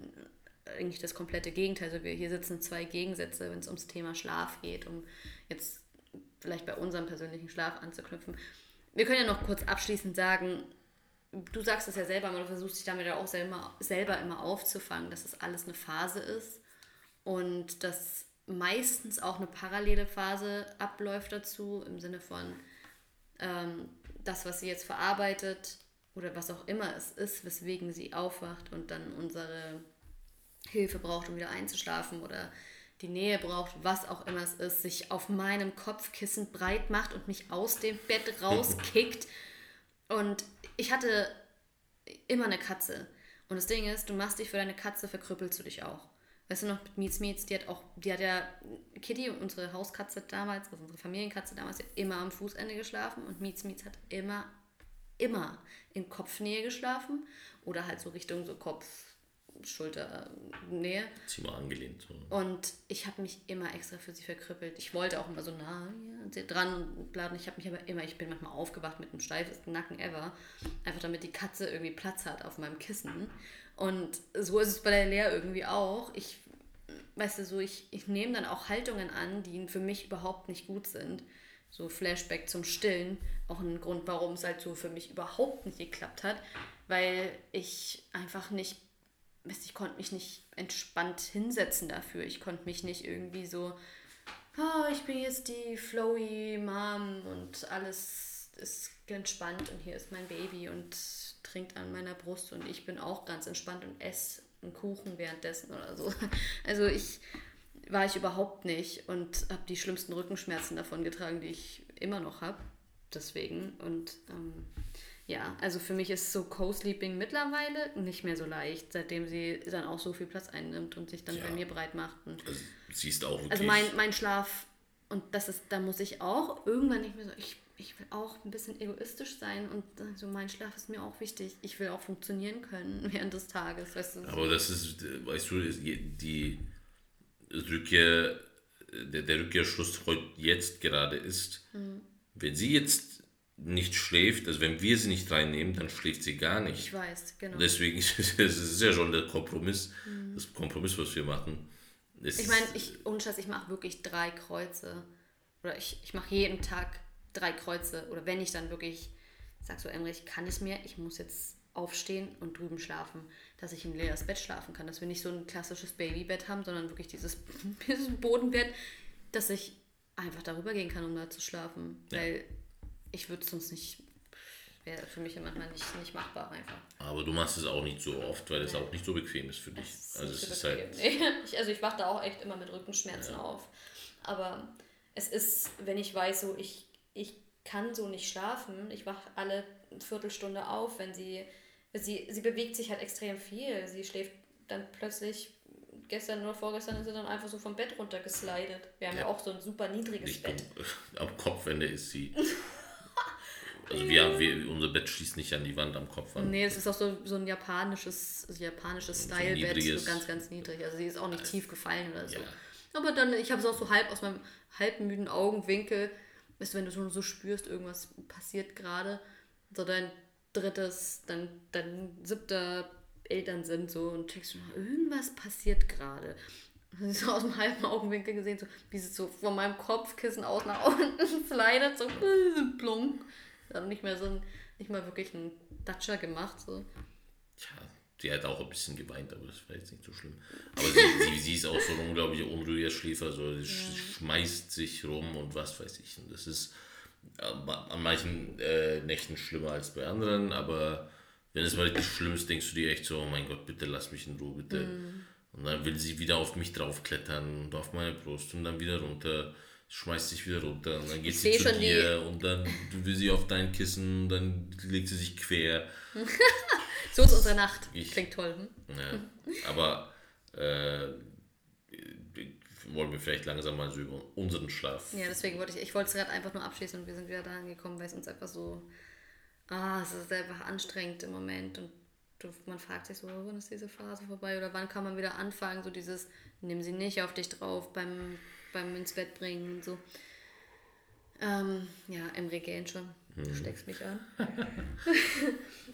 eigentlich das komplette Gegenteil. Also wir hier sitzen zwei Gegensätze, wenn es ums Thema Schlaf geht, um jetzt vielleicht bei unserem persönlichen Schlaf anzuknüpfen. Wir können ja noch kurz abschließend sagen, du sagst es ja selber, aber du versuchst dich damit ja auch selber, selber immer aufzufangen, dass es alles eine Phase ist und dass meistens auch eine parallele Phase abläuft dazu, im Sinne von ähm, das, was sie jetzt verarbeitet oder was auch immer es ist, weswegen sie aufwacht und dann unsere Hilfe braucht, um wieder einzuschlafen oder die Nähe braucht, was auch immer es ist, sich auf meinem Kopfkissen breit macht und mich aus dem Bett rauskickt. Und ich hatte immer eine Katze. Und das Ding ist, du machst dich für deine Katze, verkrüppelst du dich auch. Weißt du noch, mit Meets Meets, die hat auch, die hat ja, Kitty, unsere Hauskatze damals, also unsere Familienkatze damals, hat immer am Fußende geschlafen und Meets Meets hat immer, immer in Kopfnähe geschlafen oder halt so Richtung so Kopf, Schulternähe. Ziemlich angelehnt. So. Und ich habe mich immer extra für sie verkrüppelt. Ich wollte auch immer so nah ja, dran und bladen. Ich habe mich aber immer, ich bin manchmal aufgewacht mit dem steifesten Nacken ever. Einfach damit die Katze irgendwie Platz hat auf meinem Kissen. Und so ist es bei der Lea irgendwie auch. Ich, weißt du, so, ich, ich nehme dann auch Haltungen an, die für mich überhaupt nicht gut sind. So Flashback zum Stillen. Auch ein Grund, warum es halt so für mich überhaupt nicht geklappt hat. Weil ich einfach nicht ich konnte mich nicht entspannt hinsetzen dafür. Ich konnte mich nicht irgendwie so, oh, ich bin jetzt die flowy Mom und alles ist entspannt und hier ist mein Baby und trinkt an meiner Brust und ich bin auch ganz entspannt und esse einen Kuchen währenddessen oder so. Also ich war ich überhaupt nicht und habe die schlimmsten Rückenschmerzen davon getragen, die ich immer noch habe. Deswegen und ähm, ja, also für mich ist so Co-Sleeping mittlerweile nicht mehr so leicht, seitdem sie dann auch so viel Platz einnimmt und sich dann ja. bei mir breit macht. Und also, siehst auch wirklich. Also mein, mein Schlaf, und das ist, da muss ich auch irgendwann nicht mehr so, ich, ich will auch ein bisschen egoistisch sein und so mein Schlaf ist mir auch wichtig. Ich will auch funktionieren können während des Tages, weißt du. Aber das ist, weißt du, die Rückkehr, der, der Rückkehrschluss heute jetzt gerade ist, mhm. wenn sie jetzt nicht schläft, also wenn wir sie nicht reinnehmen, dann schläft sie gar nicht. Ich weiß, genau. Deswegen ist es ja schon der Kompromiss, mhm. das Kompromiss, was wir machen. Es ich meine, ich, ohne Scheiß, ich mache wirklich drei Kreuze. Oder ich, ich mache jeden Tag drei Kreuze. Oder wenn ich dann wirklich sage so, Emre, ich kann es mir, ich muss jetzt aufstehen und drüben schlafen, dass ich im leeres Bett schlafen kann. Dass wir nicht so ein klassisches Babybett haben, sondern wirklich dieses, dieses Bodenbett, dass ich einfach darüber gehen kann, um da zu schlafen. Ja. Weil ich würde es sonst nicht, wäre für mich manchmal nicht, nicht machbar einfach. Aber du machst es auch nicht so oft, weil es auch nicht so bequem ist für dich. Ist also es ist halt. ich, also ich wache da auch echt immer mit Rückenschmerzen ja. auf. Aber es ist, wenn ich weiß, so ich, ich kann so nicht schlafen, ich wache alle Viertelstunde auf, wenn sie, sie, sie bewegt sich halt extrem viel. Sie schläft dann plötzlich gestern oder vorgestern ist sie dann einfach so vom Bett runtergeslidet. Wir haben ja, ja auch so ein super niedriges Bett. Am Kopfende ist sie. Also wir, wir, unser Bett schließt nicht an die Wand am Kopf an. Nee, es ist auch so, so ein japanisches, japanisches Style-Bett, so, so ganz, ganz niedrig. Also sie ist auch nicht tief gefallen oder so. Ja. Aber dann, ich habe es auch so halb aus meinem halbmüden Augenwinkel, weißt du, wenn du schon so spürst, irgendwas passiert gerade, so dein drittes, dann dein siebter Eltern sind so und checkst du, irgendwas passiert gerade. So aus dem halben Augenwinkel gesehen, so wie sie so von meinem Kopfkissen aus nach unten slidet, so plunk. Dann nicht mehr so ein, nicht mal wirklich ein Datscher gemacht. So. Tja, sie hat auch ein bisschen geweint, aber das war jetzt nicht so schlimm. Aber sie, sie, sie ist auch so ein unglaublich unruhiger Schläfer, so sie ja. schmeißt sich rum und was weiß ich. Und das ist äh, an manchen äh, Nächten schlimmer als bei anderen, aber wenn es mal richtig schlimm ist, denkst du dir echt so, oh mein Gott, bitte lass mich in Ruhe, bitte. Mm. Und dann will sie wieder auf mich draufklettern und auf meine Brust und dann wieder runter schmeißt sich wieder runter und dann geht ich sie zu dir und dann will sie auf dein Kissen, dann legt sie sich quer. so ist unsere Nacht. Ich, Klingt toll. Hm? Ja, aber äh, wollen wir vielleicht langsam mal so über unseren Schlaf. Ja, deswegen wollte ich, ich wollte es gerade einfach nur abschließen und wir sind wieder da angekommen, weil es uns einfach so, ah, es ist einfach anstrengend im Moment und man fragt sich so, wann ist diese Phase vorbei oder wann kann man wieder anfangen, so dieses, nimm sie nicht auf dich drauf beim, beim ins Bett bringen und so. Ähm, ja, Emre gähnt schon. Du mhm. steckst mich an.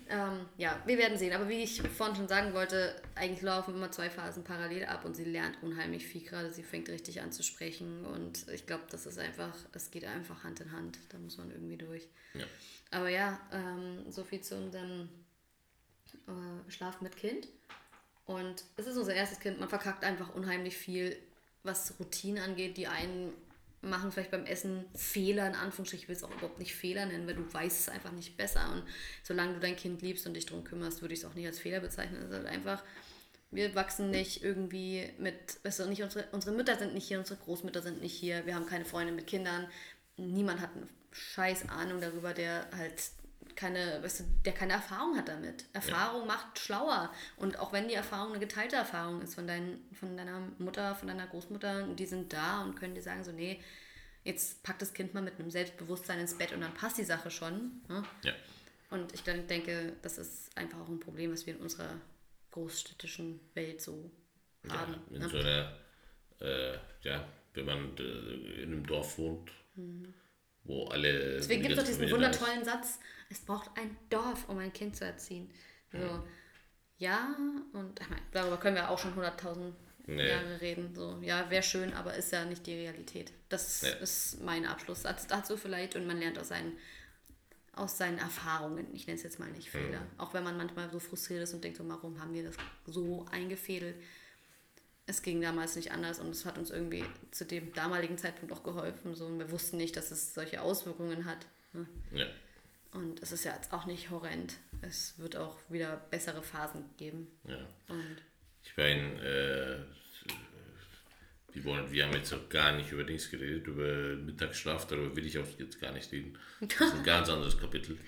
ähm, ja, wir werden sehen. Aber wie ich vorhin schon sagen wollte, eigentlich laufen immer zwei Phasen parallel ab und sie lernt unheimlich viel gerade. Sie fängt richtig an zu sprechen und ich glaube, das ist einfach, es geht einfach Hand in Hand. Da muss man irgendwie durch. Ja. Aber ja, ähm, so viel zu unserem äh, Schlaf mit Kind. Und es ist unser erstes Kind. Man verkackt einfach unheimlich viel, was Routinen angeht. Die einen machen vielleicht beim Essen Fehler, in Anführungsstrichen, ich will es auch überhaupt nicht Fehler nennen, weil du weißt es einfach nicht besser. Und solange du dein Kind liebst und dich darum kümmerst, würde ich es auch nicht als Fehler bezeichnen. Es ist halt einfach, wir wachsen nicht irgendwie mit, weißt du, nicht unsere, unsere Mütter sind nicht hier, unsere Großmütter sind nicht hier, wir haben keine Freunde mit Kindern. Niemand hat eine scheiß Ahnung darüber, der halt keine, weißt du, der keine Erfahrung hat damit. Erfahrung ja. macht schlauer. Und auch wenn die Erfahrung eine geteilte Erfahrung ist von, dein, von deiner Mutter, von deiner Großmutter, die sind da und können dir sagen, so, nee, jetzt pack das Kind mal mit einem Selbstbewusstsein ins Bett und dann passt die Sache schon. Ne? Ja. Und ich denke, das ist einfach auch ein Problem, was wir in unserer großstädtischen Welt so ja, haben. In ne? so einer, äh, ja, wenn man äh, in einem Dorf wohnt, mhm. Wo alle. Deswegen gibt es doch diesen wundertollen Satz, es braucht ein Dorf, um ein Kind zu erziehen. So, mhm. ja, und ich meine, darüber können wir auch schon 100.000 nee. Jahre reden. So, ja, wäre schön, aber ist ja nicht die Realität. Das nee. ist mein Abschlusssatz dazu vielleicht und man lernt aus seinen, aus seinen Erfahrungen. Ich nenne es jetzt mal nicht Fehler. Mhm. Auch wenn man manchmal so frustriert ist und denkt, so, warum haben wir das so eingefädelt? Es ging damals nicht anders und es hat uns irgendwie zu dem damaligen Zeitpunkt auch geholfen. So, wir wussten nicht, dass es solche Auswirkungen hat. Ne? Ja. Und es ist ja jetzt auch nicht horrend. Es wird auch wieder bessere Phasen geben. Ja. Und ich meine, äh, wir, wollen, wir haben jetzt auch gar nicht über Dings geredet, über Mittagsschlaf, darüber will ich auch jetzt gar nicht reden. Das ist ein ganz anderes Kapitel.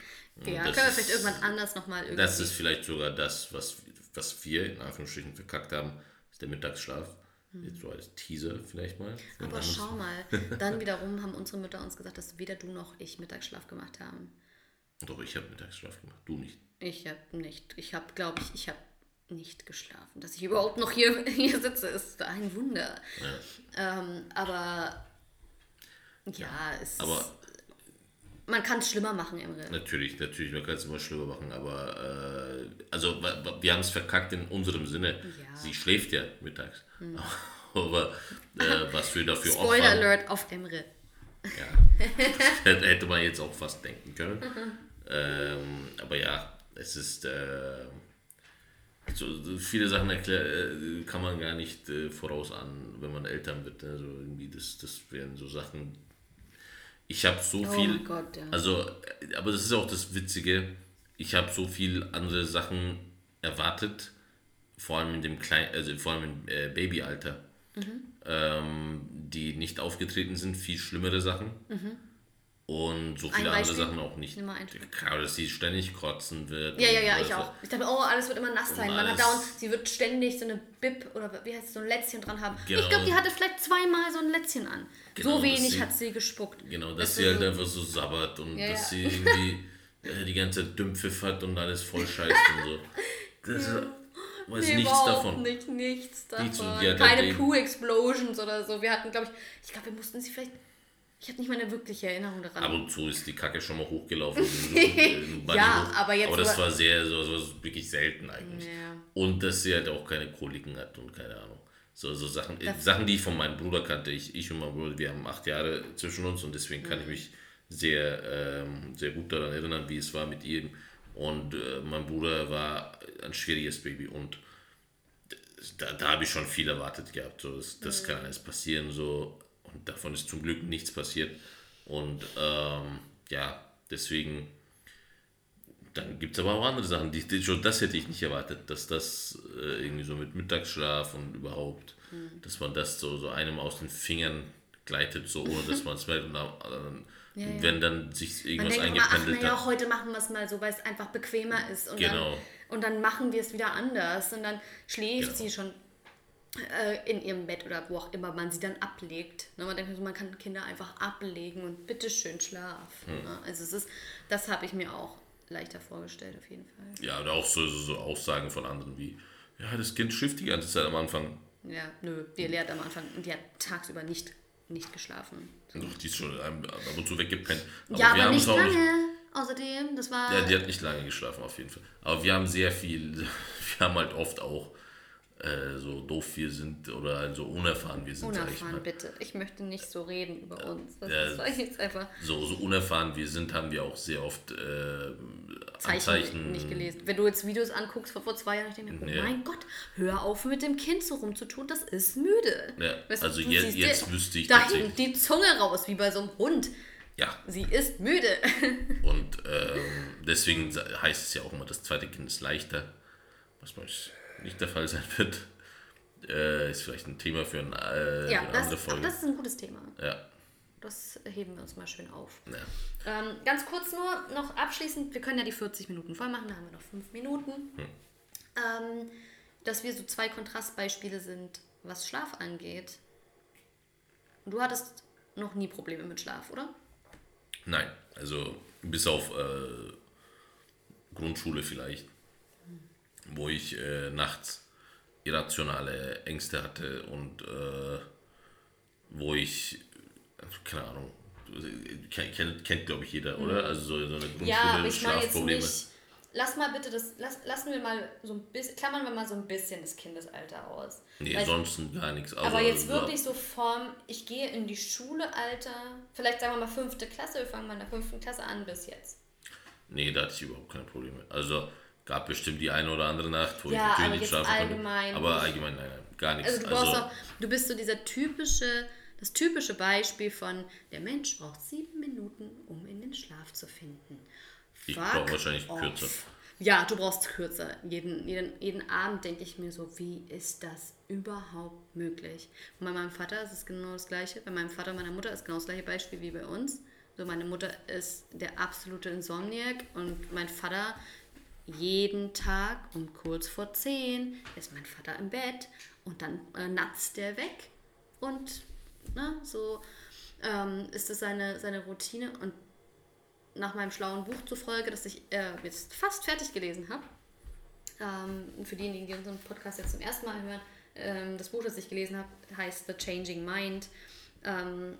ja, können wir vielleicht irgendwann anders nochmal irgendwie. Das ist vielleicht sogar das, was, was wir in Anführungsstrichen verkackt haben, ist der Mittagsschlaf. Hm. Jetzt so als Teaser vielleicht mal. Aber schau mal, dann wiederum haben unsere Mütter uns gesagt, dass weder du noch ich Mittagsschlaf gemacht haben. Doch, ich habe Mittagsschlaf gemacht, du nicht. Ich habe nicht. Ich habe, glaube ich, ich habe nicht geschlafen. Dass ich überhaupt noch hier, hier sitze, ist ein Wunder. Ja. Ähm, aber ja, ja es aber man kann es schlimmer machen, Emre. Natürlich, natürlich, man kann es immer schlimmer machen, aber äh, also wir haben es verkackt in unserem Sinne. Ja. Sie schläft ja mittags. Hm. aber äh, was wir dafür Spoiler Spoiler Alert auf Emre. Ja, hätte man jetzt auch fast denken können. Ähm, aber ja, es ist äh, so, viele Sachen erklär, äh, kann man gar nicht äh, voraus an, wenn man Eltern wird. Also irgendwie das, das wären so Sachen. Ich habe so oh viel, Gott, ja. also, aber das ist auch das Witzige. Ich habe so viel andere Sachen erwartet, vor allem in dem kleinen, also vor allem im äh, Babyalter, mhm. ähm, die nicht aufgetreten sind, viel schlimmere Sachen. Mhm und so viele andere Sachen auch nicht. Gerade, dass sie ständig kotzen wird. Ja, ja, ja, ich auch. Ich dachte, oh, alles wird immer nass sein. Man hat dauernd, sie wird ständig so eine Bib oder wie heißt es, so ein Lätzchen dran haben. Genau. Ich glaube, die hatte vielleicht zweimal so ein Lätzchen an. Genau, so wenig sie, hat sie gespuckt. Genau, dass das sie halt so einfach so sabbert und ja, dass ja. sie irgendwie äh, die ganze Zeit Dümpfiff hat und alles voll scheißt und so. Das ja. weiß nee, nichts davon. Nicht, nichts davon. Nichts, Keine Poo-Explosions oder so. Wir hatten, glaube ich, ich glaube, wir mussten sie vielleicht ich habe nicht mal eine wirkliche Erinnerung daran. Ab und zu ist die Kacke schon mal hochgelaufen. ja, aber jetzt. Aber das war sehr, so, so wirklich selten eigentlich. Und dass sie halt auch keine Koliken hat und keine Ahnung. So, so Sachen, das Sachen, die ich von meinem Bruder kannte. Ich, ich und mein Bruder, wir haben acht Jahre zwischen uns und deswegen kann ich mhm. mich sehr, ähm, sehr gut daran erinnern, wie es war mit ihm. Und äh, mein Bruder war ein schwieriges Baby und da, da habe ich schon viel erwartet gehabt. So, das, das mhm. kann alles passieren. So, und davon ist zum Glück nichts passiert. Und ähm, ja, deswegen, dann gibt es aber auch andere Sachen, die, die, schon das hätte ich nicht erwartet, dass das äh, irgendwie so mit Mittagsschlaf und überhaupt, mhm. dass man das so, so einem aus den Fingern gleitet, so ohne dass man es merkt. Und dann, ja, ja. wenn dann sich irgendwas man denkt eingependelt immer, ach, hat. Ja, heute machen wir es mal so, weil es einfach bequemer ist. Und genau. Dann, und dann machen wir es wieder anders. Und dann schläft genau. sie schon äh, in ihrem Bett oder wo auch immer man sie dann ablegt. Ne? Man denkt, man kann Kinder einfach ablegen und bitteschön schlaf. Hm. Ne? Also es ist, das habe ich mir auch leichter vorgestellt, auf jeden Fall. Ja, oder auch so, so, Aussagen von anderen wie, ja, das Kind schifft die ganze Zeit am Anfang. Ja, nö, die lehrt am Anfang und die hat tagsüber nicht, nicht geschlafen. Doch, die ist schon ab und zu weggepennt. Aber ja, aber nicht lange. nicht. Außerdem, das war. Ja, die hat nicht lange geschlafen, auf jeden Fall. Aber wir haben sehr viel, wir haben halt oft auch äh, so doof wir sind oder halt so unerfahren wir sind, sag ich unerfahren, mal. bitte. Ich möchte nicht so reden über uns. Das, Ja. war jetzt einfach So, so unerfahren wir sind, haben wir auch sehr oft äh, Zeichen, Anzeichen. nicht gelesen. Wenn du jetzt Videos anguckst von vor zwei Jahren, ich denke mir, oh Ja. mein Gott, hör auf mit dem Kind so rumzutun, das ist müde. Ja, Weißt also du jetzt dir wüsste ich Da tatsächlich- hängt die Zunge raus, wie bei so einem Hund. Ja, Sie ist müde. und ähm, deswegen heißt es ja auch immer, das zweite Kind ist leichter, was euch nicht der Fall sein wird. Äh, ist vielleicht ein Thema für, ein, äh, ja, eine das, andere ach, Folge. das ist ein gutes Thema. ja, Das heben wir uns mal schön auf. ja. Ähm, ganz kurz nur noch abschließend, wir können ja die 40 Minuten voll machen, da haben wir noch 5 Minuten. Ähm, dass wir so zwei Kontrastbeispiele sind, was Schlaf angeht. Du hattest noch nie Probleme mit Schlaf, oder? Nein, also bis auf äh, Grundschule vielleicht, wo ich äh, nachts irrationale Ängste hatte und äh, wo ich, also keine Ahnung, kennt, kennt, kennt glaube ich jeder, oder? Also so, so eine Grundschule, Mhm. Ja, ich meine jetzt Schlafprobleme. nicht. Lass mal bitte das, lass, lassen wir mal so ein bisschen, klammern wir mal so ein bisschen das Kindesalter aus. Nee, Weil- sonst gar nichts. Aber jetzt so- wirklich so Form, ich gehe in die Schule, Alter, vielleicht sagen wir mal fünfte Klasse, wir fangen mal in der fünften Klasse an bis jetzt. Nee, da hatte ich überhaupt keine Probleme. Also gab bestimmt die eine oder andere Nacht, wo Ja, ich natürlich aber nicht schlafen allgemein konnte. Aber allgemein, nein, nein, gar nichts. Also du brauchst auch, du bist so dieser typische, das typische Beispiel von, der Mensch braucht sieben Minuten, um in den Schlaf zu finden. Ich brauche wahrscheinlich off. kürzer. Ja, du brauchst kürzer. Jeden, jeden, jeden Abend denke ich mir so, wie ist das überhaupt möglich? Und bei meinem Vater ist es genau das Gleiche. Bei meinem Vater und meiner Mutter ist genau das gleiche Beispiel wie bei uns. So, meine Mutter ist der absolute Insomniac und mein Vater jeden Tag um kurz vor 10 ist mein Vater im Bett und dann äh, natzt der weg und ne, so ähm, ist das seine, seine Routine und nach meinem schlauen Buch zufolge, das ich äh, jetzt fast fertig gelesen habe, ähm, für diejenigen, die unseren Podcast jetzt zum ersten Mal hören, ähm, das Buch, das ich gelesen habe, heißt The Changing Mind, ähm,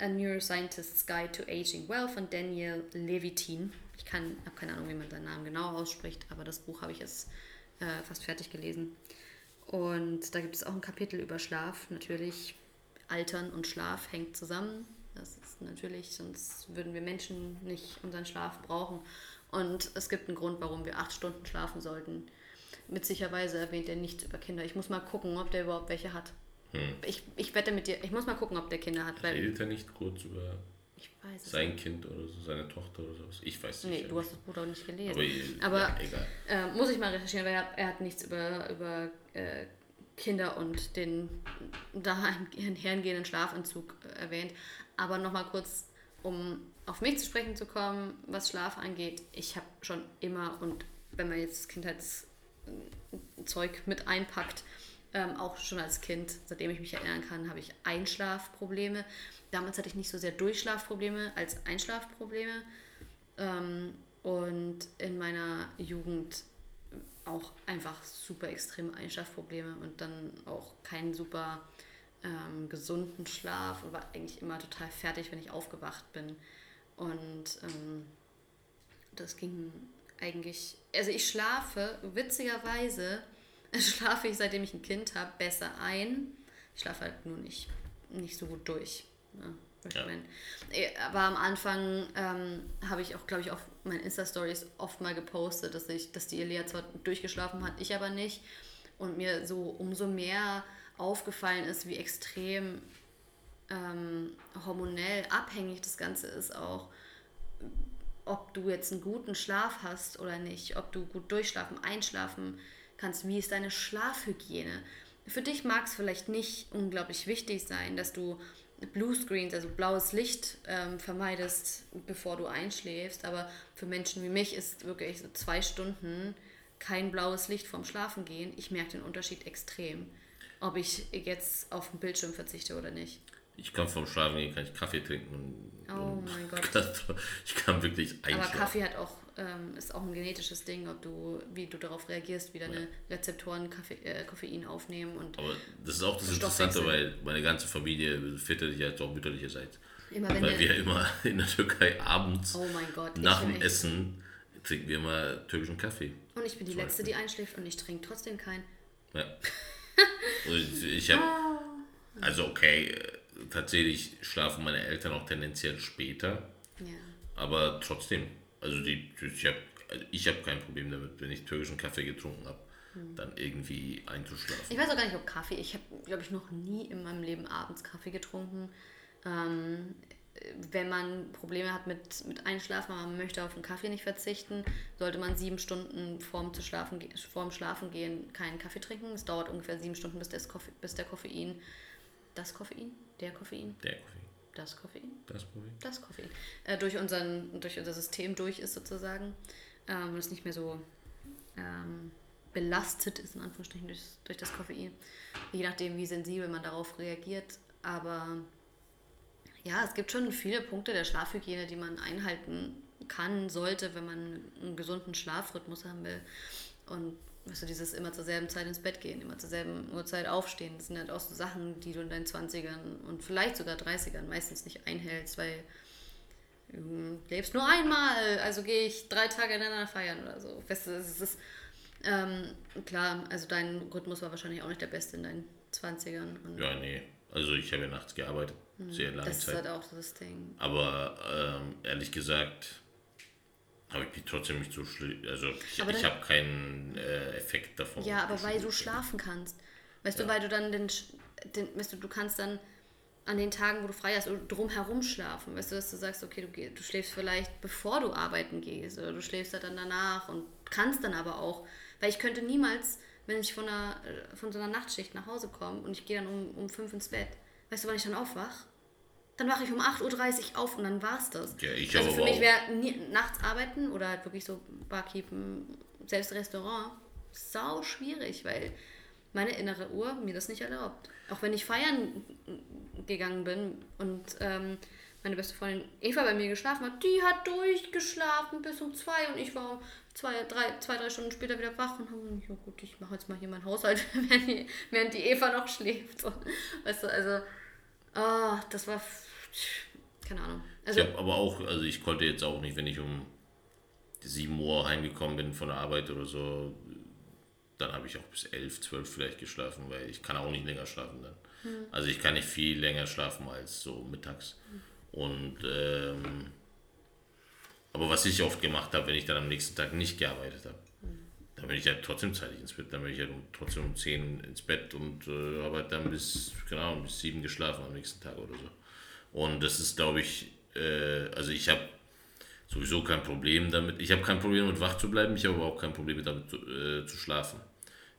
A Neuroscientist's Guide to Aging Well von Daniel Levitin. Ich kann, habe keine Ahnung, wie man seinen Namen genau ausspricht, aber das Buch habe ich jetzt äh, fast fertig gelesen. Und da gibt es auch ein Kapitel über Schlaf. Natürlich, Altern und Schlaf hängt zusammen. Das ist natürlich, sonst würden wir Menschen nicht unseren Schlaf brauchen. Und es gibt einen Grund, warum wir acht Stunden schlafen sollten. Witzigerweise erwähnt er nichts über Kinder. Ich muss mal gucken, ob der überhaupt welche hat. Ich, ich wette mit dir, ich muss mal gucken, ob der Kinder hat. Redet er nicht kurz über ich weiß es sein Kind oder so, seine Tochter oder sowas? Ich weiß nicht. Nee, du hast das Buch auch nicht gelesen. Aber, Aber, ja, egal. äh, muss ich mal recherchieren, weil er, er hat nichts über, über äh, Kinder und den dahergehenden Schlafentzug äh, erwähnt. Aber nochmal kurz, um auf mich zu sprechen zu kommen, was Schlaf angeht. Ich habe schon immer, und wenn man jetzt Kindheitszeug mit einpackt, ähm, auch schon als Kind, seitdem ich mich erinnern kann, habe ich Einschlafprobleme. Damals hatte ich nicht so sehr Durchschlafprobleme als Einschlafprobleme. Ähm, und in meiner Jugend auch einfach super extreme Einschlafprobleme und dann auch keinen super ähm, gesunden Schlaf und war eigentlich immer total fertig, wenn ich aufgewacht bin. Und ähm, das ging eigentlich, also ich schlafe, witzigerweise schlafe ich, seitdem ich ein Kind habe, besser ein. Ich schlafe halt nur nicht, nicht so gut durch. Ne? Ja. mein, eh, aber am Anfang ähm, habe ich auch, glaube ich, auf meinen Insta-Stories oft mal gepostet, dass, ich, dass die Elia zwar durchgeschlafen hat, ich aber nicht. Und mir so umso mehr aufgefallen ist, wie extrem ähm, hormonell abhängig das Ganze ist auch ob du jetzt einen guten Schlaf hast oder nicht, ob du gut durchschlafen, einschlafen kannst, wie ist deine Schlafhygiene. Für dich mag es vielleicht nicht unglaublich wichtig sein, dass du Blue Screens, also blaues Licht, ähm, vermeidest, bevor du einschläfst, aber für Menschen wie mich ist wirklich so zwei Stunden kein blaues Licht vorm Schlafen gehen. Ich merke den Unterschied extrem, ob ich jetzt auf den Bildschirm verzichte oder nicht. Ich kann vom Schlafen gehen, kann ich Kaffee trinken. Und, Oh und mein Gott. Ich kann wirklich Aber einschlafen. Kaffee hat auch ähm, ist auch ein genetisches Ding, ob du, wie du darauf reagierst, wie deine Rezeptoren Kaffee, äh, Koffein aufnehmen und. Aber das ist auch das Interessante, weil meine ganze Familie väterlicherseits auch mütterlicherseits. Immer wenn weil wir immer in der Türkei abends oh Gott, nach dem Essen trinken wir immer türkischen Kaffee. Und ich bin die Letzte, die einschläft und ich trinke trotzdem keinen. Ja. und ich habe, also okay, tatsächlich schlafen meine Eltern auch tendenziell später. Ja. Aber trotzdem, also die, ich habe ich hab kein Problem damit, wenn ich türkischen Kaffee getrunken habe, hm. dann irgendwie einzuschlafen. Ich weiß auch gar nicht, ob Kaffee, ich habe, glaube ich, noch nie in meinem Leben abends Kaffee getrunken. Ähm, wenn man Probleme hat mit, mit Einschlafen, aber man möchte auf den Kaffee nicht verzichten, sollte man sieben Stunden vorm, zu schlafen, vorm Schlafen gehen keinen Kaffee trinken. Es dauert ungefähr sieben Stunden, bis, bis der Koffein, das Koffein, der Koffein, der Koffein, das Koffein, das Koffein, das Koffein, äh, durch, unseren, durch unser System durch ist sozusagen ähm, und es nicht mehr so ähm, belastet ist, in Anführungsstrichen, durch, durch das Koffein. Je nachdem, wie sensibel man darauf reagiert. Aber ja, es gibt schon viele Punkte der Schlafhygiene, die man einhalten kann, sollte, wenn man einen gesunden Schlafrhythmus haben will. Und weißt du, dieses immer zur selben Zeit ins Bett gehen, immer zur selben Uhrzeit aufstehen, das sind halt auch so Sachen, die du in deinen 20ern und vielleicht sogar 30ern meistens nicht einhältst, weil du lebst nur einmal, also gehe ich drei Tage ineinander feiern oder so. Weißt du, es ist ähm, klar, also dein Rhythmus war wahrscheinlich auch nicht der beste in deinen 20ern. ja, nee. Also ich habe ja nachts gearbeitet. Hm, sehr lange das Zeit. Das ist halt auch das Ding. Aber ähm, ehrlich gesagt habe ich mich trotzdem nicht so schlimm. Also ich, ich habe keinen äh, Effekt davon. Ja, aber weil du schlafen kannst. Weißt ja. du, weil du dann den, den, weißt du, du kannst dann an den Tagen, wo du frei hast, drumherum schlafen. Weißt du, dass du sagst, okay, du, du schläfst vielleicht bevor du arbeiten gehst oder du schläfst halt dann danach und kannst dann aber auch. Weil ich könnte niemals, wenn ich von, einer, von so einer Nachtschicht nach Hause komme und ich gehe dann um, um fünf ins Bett, weißt du, wann ich dann aufwach? Dann wache ich um 8.30 Uhr auf und dann war's das. Ja, ich also für mich wäre nachts arbeiten oder halt wirklich so Barkeepen, selbst Restaurant, sau schwierig, weil meine innere Uhr mir das nicht erlaubt. Auch wenn ich feiern gegangen bin und ähm, meine beste Freundin Eva bei mir geschlafen hat, die hat durchgeschlafen bis um zwei und ich war zwei, drei, zwei, drei Stunden später wieder wach und habe ja gut, ich mache jetzt mal hier meinen Haushalt, während die, während die Eva noch schläft. So. Weißt du, also, oh, das war, keine Ahnung. Also, ich habe aber auch, also ich konnte jetzt auch nicht, wenn ich um 7 Uhr heimgekommen bin von der Arbeit oder so, dann habe ich auch bis 11, 12 vielleicht geschlafen, weil ich kann auch nicht länger schlafen dann. Hm. Also ich kann nicht viel länger schlafen als so mittags. Hm. Und ähm, aber was ich oft gemacht habe, wenn ich dann am nächsten Tag nicht gearbeitet habe, mhm. dann bin ich ja trotzdem zeitig ins Bett. Dann bin ich ja trotzdem um 10 ins Bett und äh, habe halt dann bis, genau, bis 7 geschlafen am nächsten Tag oder so. Und das ist, glaube ich, äh, also ich habe sowieso kein Problem damit. Ich habe kein Problem damit wach zu bleiben, ich habe aber auch kein Problem damit äh, zu schlafen.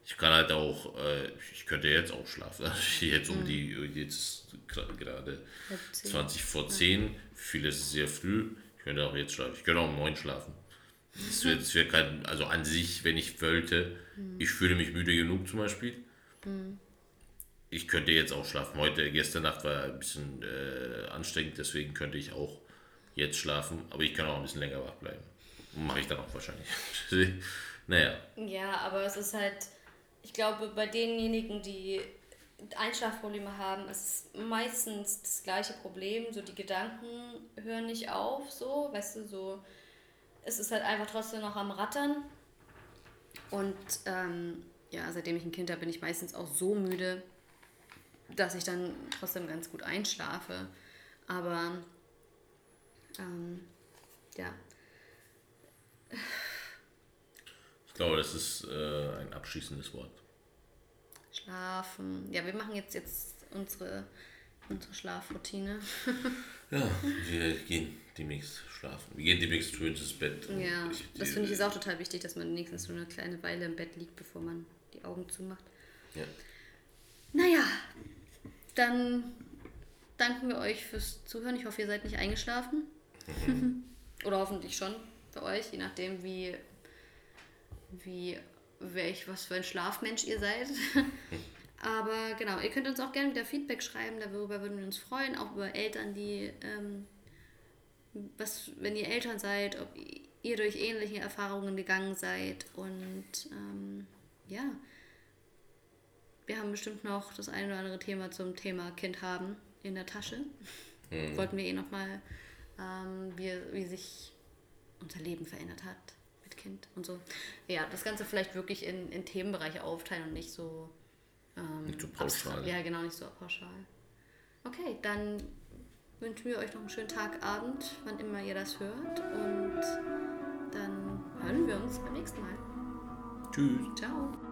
Ich kann halt auch, äh, ich könnte jetzt auch schlafen. Also jetzt um mhm. die, jetzt gerade 20 vor 10, viele ist es sehr früh. Ich könnte auch jetzt schlafen. Ich könnte auch um 9 schlafen. Das wäre wär kein, also an sich, wenn ich wollte, mhm. ich fühle mich müde genug zum Beispiel. Mhm. Ich könnte jetzt auch schlafen. Heute, gestern Nacht war ein bisschen äh, anstrengend, deswegen könnte ich auch jetzt schlafen, aber ich kann auch ein bisschen länger wach bleiben. Mache ich dann auch wahrscheinlich. naja. Ja, aber es ist halt, ich glaube, bei denjenigen, die Einschlafprobleme haben, ist meistens das gleiche Problem. So die Gedanken hören nicht auf, so, weißt du, so. Es ist halt einfach trotzdem noch am Rattern. Und ähm, ja, seitdem ich ein Kind habe, bin ich meistens auch so müde, dass ich dann trotzdem ganz gut einschlafe. Aber ähm, ja. Ich glaube, das ist äh, ein abschließendes Wort. Schlafen. Ja, wir machen jetzt, jetzt unsere, unsere Schlafroutine. ja, wir gehen demnächst schlafen. Wir gehen demnächst früh ins Bett. Ja, ich, das finde ich ist auch total wichtig, dass man wenigstens so eine kleine Weile im Bett liegt, bevor man die Augen zumacht. Ja. Naja, dann danken wir euch fürs Zuhören. Ich hoffe, ihr seid nicht eingeschlafen. Mhm. Oder hoffentlich schon für euch, je nachdem, wie, wie welch, was für ein Schlafmensch ihr seid. Aber genau, ihr könnt uns auch gerne wieder Feedback schreiben, darüber würden wir uns freuen, auch über Eltern, die, ähm, was, wenn ihr Eltern seid, ob ihr durch ähnliche Erfahrungen gegangen seid. Und ähm, ja, wir haben bestimmt noch das ein oder andere Thema zum Thema Kind haben in der Tasche. Mhm. Wollten wir eh nochmal, ähm, wie, wie sich unser Leben verändert hat mit Kind und so. Ja, das Ganze vielleicht wirklich in, in Themenbereiche aufteilen und nicht so. Ähm, nicht so pauschal. Ja, genau, nicht so pauschal. Okay, dann wünschen wir euch noch einen schönen Tag, Abend, wann immer ihr das hört. Und dann hören wir uns beim nächsten Mal. Tschüss. Ciao.